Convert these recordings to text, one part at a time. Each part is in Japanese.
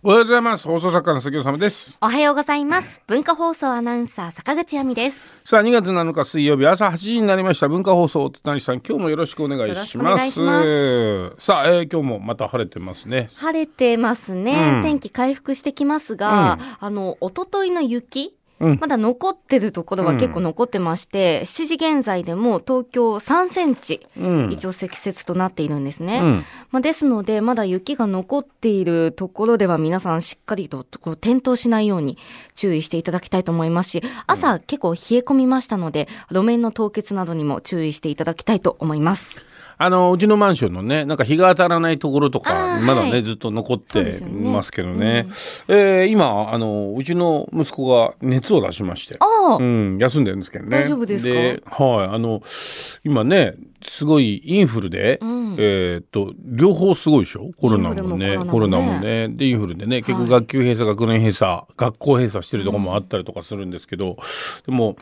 おはようございます。放送作家の杉尾様です。おはようございます。文化放送アナウンサー坂口亜美です。さあ2月7日水曜日朝8時になりました。文化放送戸谷さん今日もよろしくお願いします。さあ、えー、今日もまた晴れてますね。晴れてますね、うん、天気回復してきますが、うん、あの一昨日の雪うん、まだ残ってるところは結構残ってまして、うん、7時現在でも東京3センチ、一応積雪となっているんですね。うん、まあ、ですので、まだ雪が残っているところでは皆さんしっかりとこう転倒しないように注意していただきたいと思いますし、朝結構冷え込みましたので、路面の凍結などにも注意していただきたいと思います。あのうちのマンションのねなんか日が当たらないところとかまだね、はい、ずっと残ってますけどね、ねうん、えー、今あのうちの息子が熱を出しまして、うん、休んでるんですけどね。大丈夫ですか？はいあの今ねすごいインフルで、うん、えっと両方すごいでしょ？コロナもね。コロナもね。でインフルでね結構学級閉鎖、学年閉鎖学校閉鎖してるとこもあったりとかするんですけど、でも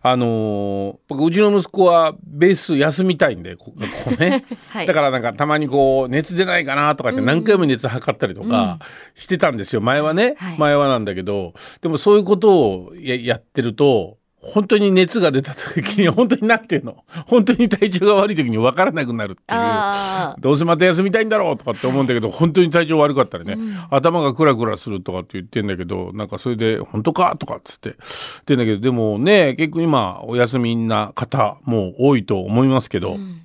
あのー、僕うちの息子はベース休みたいんでここね、はい、だからなんかたまにこう熱出ないかなとかって何回も熱測ったりとかしてたんですよ、前はね、はい、前はなんだけど。でもそういうことをややってると本当に熱が出た時に本当になってんの？本当に体調が悪い時に分からなくなるっていう。どうせまた休みたいんだろうとかって思うんだけど本当に体調悪かったりね、うん、頭がクラクラするとかって言ってんだけどなんかそれで本当かとかっつって言ってんだけどでもね結構今お休みな方も多いと思いますけど。うん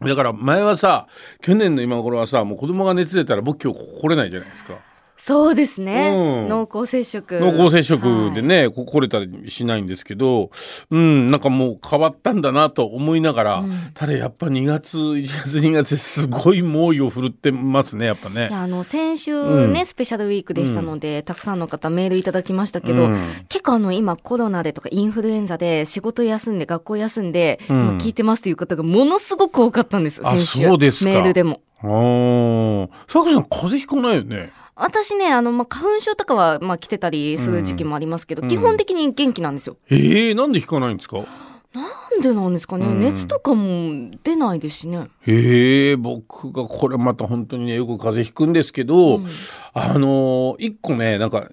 だから前はさ去年の今頃はさもう子供が熱出たら僕今日来れないじゃないですか。そうですね、うん、濃厚接触。濃厚接触でね、はい、来れたりしないんですけどうんなんかもう変わったんだなと思いながら、うん、ただやっぱ2月1月2月すごい猛威を振るってますねやっぱね。あの先週ね、うん、スペシャルウィークでしたので、たくさんの方メールいただきましたけど、結構あの今コロナでとかインフルエンザで仕事休んで学校休ん。で、今聞いてますという方がものすごく多かったんです先週。メールでも。ああ、佐久さん風邪ひかないよね。私ね、あの、まあ、花粉症とかは、まあ、来てたりする時期もありますけど、うん、基本的に元気なんですよ。ええー、なんで引かないんですか？なんでなんですかね、うん、熱とかも出ないですしね。へえ僕がこれまた本当にねよく風邪ひくんですけど、うん、あの一個ねなんか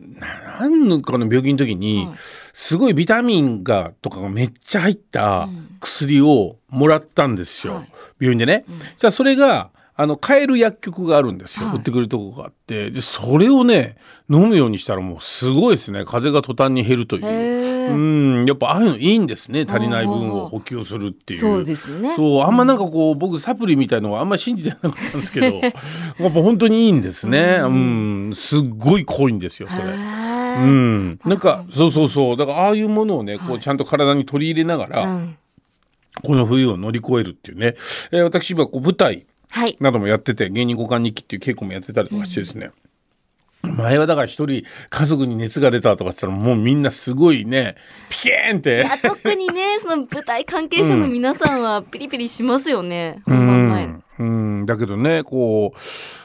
何かの病気の時に、はい、すごいビタミンがとかがめっちゃ入った薬をもらったんですよ、はい、病院でね。うん、じゃあそれがあの買える薬局があるんですよ、はい、売ってくれるとこがあって。でそれをね飲むようにしたらもうすごいですね。風が途端に減るという。うん。やっぱああいうのいいんですね。足りない分を補給するっていう。そうですね。そう。あんまなんかこう僕サプリみたいのはあんま信じてなかったんですけど。やっぱ本当にいいんですね。うん。すっごい濃いんですよそれ。うん、なんかそうそうそう。だからああいうものをねこうちゃんと体に取り入れながら、はい、この冬を乗り越えるっていうね、えー、私はこう舞台などもやってて、芸人交換日記っていう稽古もやってたりとかしてですね、うん、前はだから一人家族に熱が出たとかったらもうみんなすごいねピケーンって。いや特にねその舞台関係者の皆さんはピリピリしますよね、うん、本番前。うんだけどねこ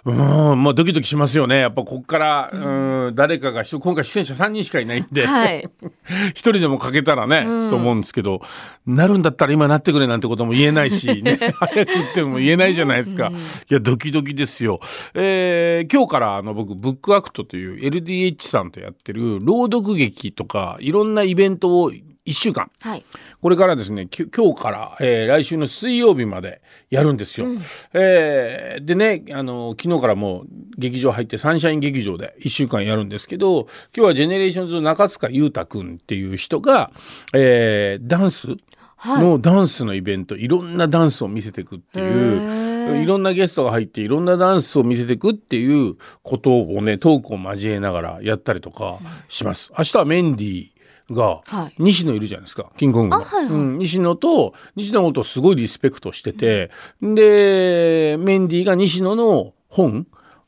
ううんまあドキドキしますよね。やっぱこっから、うん、誰かが今回出演者3人しかいないんで、はい、1人でもかけたらね、うん、と思うんですけどなるんだったら今なってくれなんてことも言えないし ね早く言っても言えないじゃないですか、いやドキドキですよ、えー、今日からあの僕ブックアクトという LDH さんとやってる朗読劇とかいろんなイベントを1週間、はい、これからですね今日から、えー、来週の水曜日までやるんですよ。うん、えー、でねあの昨日からもう劇場入ってサンシャイン劇場で1週間やるんですけど今日はジェネレーションズ中塚裕太君っていう人が、えー、ダンスのダンスのイベント、はい、いろんなダンスを見せていくっていう。いろんなゲストが入っていろんなダンスを見せていくっていうことをねトークを交えながらやったりとかします。明日はメンディーが、西野いるじゃないですかキングコングが、はいはい。うん、西野と西野のことをすごいリスペクトしてて、うん、でメンディーが西野の本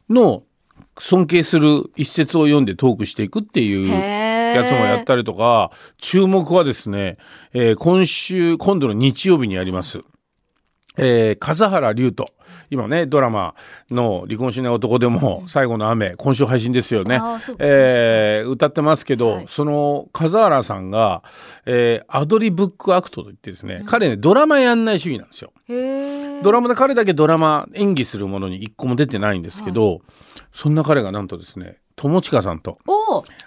の尊敬する一節を読んでトークしていくっていうやつもやったりとか注目はですね、えー、今週今度の日曜日にやります。えー、数原龍友。今ねドラマの「離婚しない男」でも「最後の雨」今週配信ですよね、えー、歌ってますけど、はい、その数原さんが、えー、アドリブックアクトといってですね、うん、彼ねドラマやんない主義なんですよ。ドラマで彼だけドラマ演技するものに一個も出てないんですけど、はい、そんな彼がなんとですね友近さんと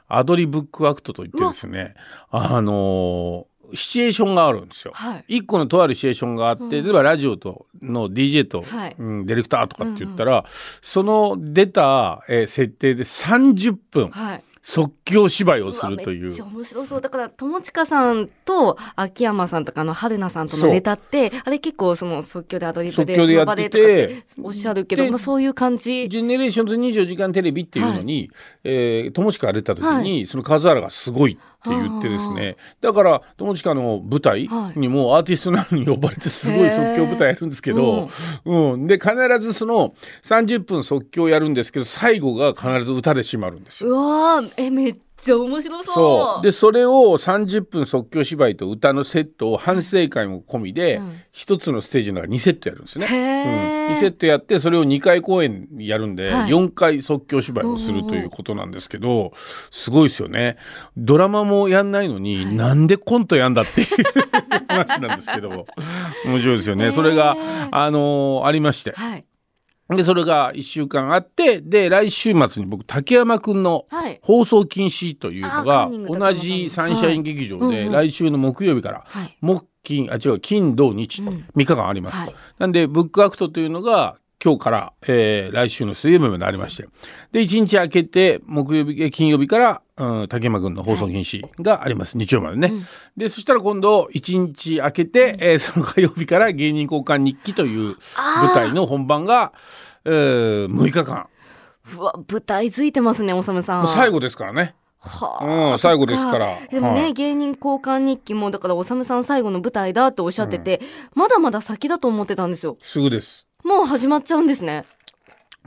アドリブックアクトといってですねあのーシチュエーションがあるんですよ。はい、1個のとあるシチュエーションがあって、うん、例えばラジオとの DJ と、はい、うん、ディレクターとかって言ったら、うんうん、その出た、えー、設定で30分、はい、即興芝居をするという。めっちゃ面白そう。だから、友近さんと秋山さんとかの春菜さんとのネタって、あれ結構その即興でアドリブで、即興でやってて、おっしゃるけど、まあそういう感じ。 GENERATIONS 24時間テレビっていうのに、はい、えー、友近が出た時に、はい、その数原がすごいって言ってですねだから友近の舞台にもアーティストなのに呼ばれてすごい即興舞台やるんですけど、うん、で必ずその30分即興やるんですけど最後が必ず歌で締まるんですよ。うわえめっちゃ面白そう。でそれを30分即興芝居と歌のセットを反省会も込みで一、うん、つのステージの中2セットやるんですね、うん、2セットやってそれを2回公演やるんで、はい、4回即興芝居をするということなんですけどすごいですよね。ドラマもやんないのに、はい、なんでコントやんだっていう 話なんですけど面白いですよね。それがあのー、ありまして、はいで、それが1週間あって、で、来週末に僕、竹山くんの放送禁止というのが、同じサンシャイン劇場で、来週の木曜日から、木金、あ、違う、金、土、日と3日間あります。なんで、ブックアクトというのが、今日から、えー、来週の水曜日までありまして。で、1日明けて、木曜日、金曜日から、うん、竹山君の放送禁止があります。はい、日曜までね。うん、で、そしたら今度、1日明けて、うん、えー、その火曜日から芸人交換日記という舞台の本番が、えー、6日間。うわ、舞台ついてますね、おさむさん。最後ですからね。はあ、うん、最後ですからでもね、はい、芸人交換日記もだからおさむさん最後の舞台だっておっしゃってて、うん、まだまだ先だと思ってたんですよすぐですもう始まっちゃうんですね。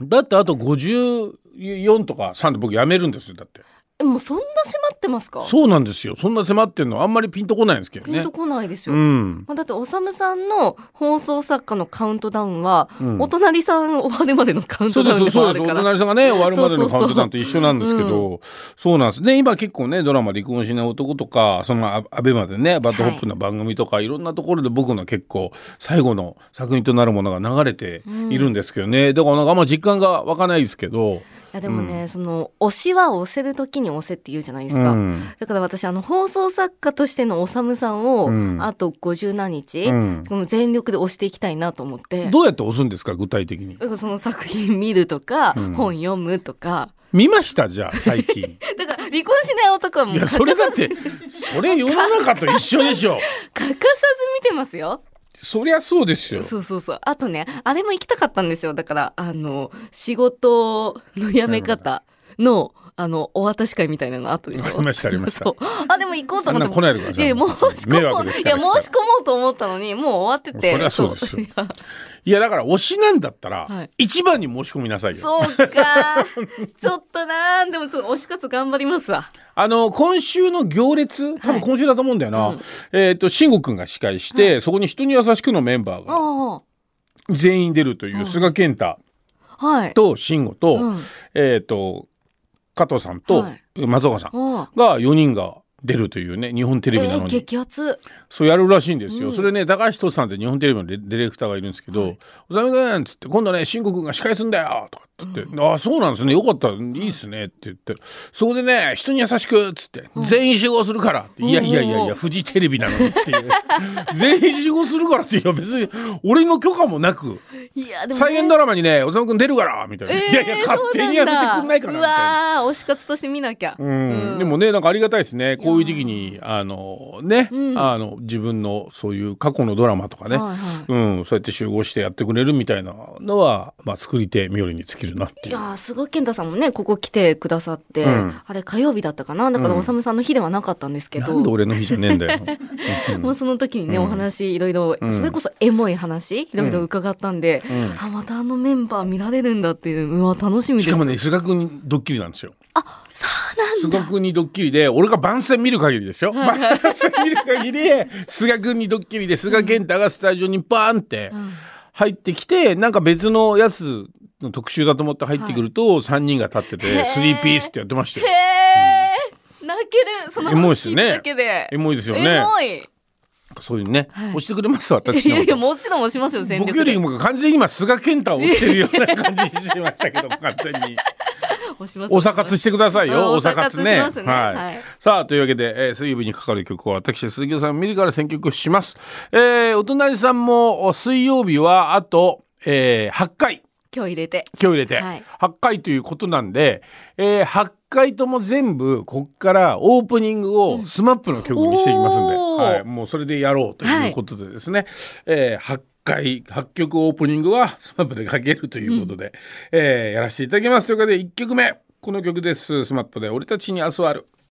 だってあと54とか3で僕やめるんですよだって。もうそんな迫ってますか？そうなんですよ。そんな迫ってんのあんまりピンとこないんですけどね。ピンとこないですよ、うん、まあ、だっておさむさんの放送作家のカウントダウンは、うん、お隣さん終わるまでのカウントダウンでもあるから。お隣さんがね終わるまでのカウントダウンと一緒なんですけどそうなんです。ね今結構ねドラマ「離婚しない男」とかその ABEMA でね BAD HOP の番組とか、はい、いろんなところで僕の結構最後の作品となるものが流れているんですけどね、うん、だからなんかあんま実感が湧かないですけどいやでもね、うん、その推しは押せる時に押せって言うじゃないですか、うん、だから私あの放送作家としてのおさむさんを、うん、あと50何日、この全力で押していきたいなと思って。どうやって押すんですか具体的に？その作品見るとか、本読むとか。見ましたじゃあ最近。だから離婚しない男はもういやそれだってそれ世の中と一緒でしょ。欠かさず見てますよそりゃそうですよ。そうそうそう。あとね、あれも行きたかったんですよ。だから、あの、仕事の辞め方の、あの、お渡し会みたいなのあったでしょ？ありました、ありました。あ、でも行こうと思って。来ないでください。いや、申し込もう。いや、申し込もうと思ったのに、もう終わってて。そりゃそうですよ。いや、だから推しなんだったら、はい、一番に申し込みなさいよ。そうか。ちょっとなでもちょっと推し活頑張りますわ。あの、今週の行列、多分今週だと思うんだよな。えっ、ー、と、慎吾くんが司会して、はい、そこに人に優しくのメンバーが全員出るという、菅健太と慎吾と、うん、えっ、ー、と、加藤さんと松岡さんが4人が出るというね日本テレビなのに、えー、激アツ。そうやるらしいんですよ、うん、それね高橋さんって日本テレビのディレクターがいるんですけど「おさむくん」っつって「今度ね慎吾君が司会すんだよ」とかって言って「ああそうなんですね。よかった。いいっすね」って言って。そこでね人に優しくっつって「全員集合するから」って「いやいやいやいやフジテレビなのに」っていう。全員集合するからっていや別に俺の許可もなくいやでも、再現ドラマにね「おさむくん出るから」みたいな「いやいや勝手にやめてくんないかな」みたいな。推し活として見なきゃ。うん。でもねなんかありがたいですね。こういう時期にあのね、あの自分のそういう過去のドラマとかね、うん、そうやって集合してやってくれるみたいなのは、まあ、作り手冥利に尽きるなっていう。いや菅健太さんもねここ来てくださって、うん、あれ火曜日だったかな？だからおさむさんの日ではなかったんですけど、なんで俺の日じゃねえんだよ。もうその時にね、お話いろいろ、それこそエモい話いろいろ伺ったんで、あまたあのメンバー見られるんだっていううわ楽しみです。しかもね菅君にドッキリなんですよ。あ菅君にドッキリで俺が番宣見る限りですよ、番宣見る限り菅君にドッキリで菅健太がスタジオにバーンって入ってきて、なんか別のやつの特集だと思って入ってくると、3人が立ってて、スリーピースってやってましたよ。へえ、泣ける、その話だけで。エモいですよね。そういうね、はい、押してくれます私いやいやもちろん押しますよ僕よりも完全に今菅健太を押してるような感じにしましたけど完全に大阪活してくださいよ。大阪活ね。ねはい、はい。さあ、というわけで、えー、水曜日にかかる曲を私、鈴木さん自ら選曲します。えー、お隣さんも水曜日はあと、えー、8回。今日入れて。今日入れて。はい、8回ということなんで、えー、8回とも全部、こっからオープニングを SMAP の曲にしていきますんで、うん、はい、もうそれでやろうということでですね、はい、えー、8回、8曲オープニングは SMAP でかけるということで、うん、えー、やらせていただきます。ということで、1曲目、この曲です。 SMAP で俺たちに明日はある。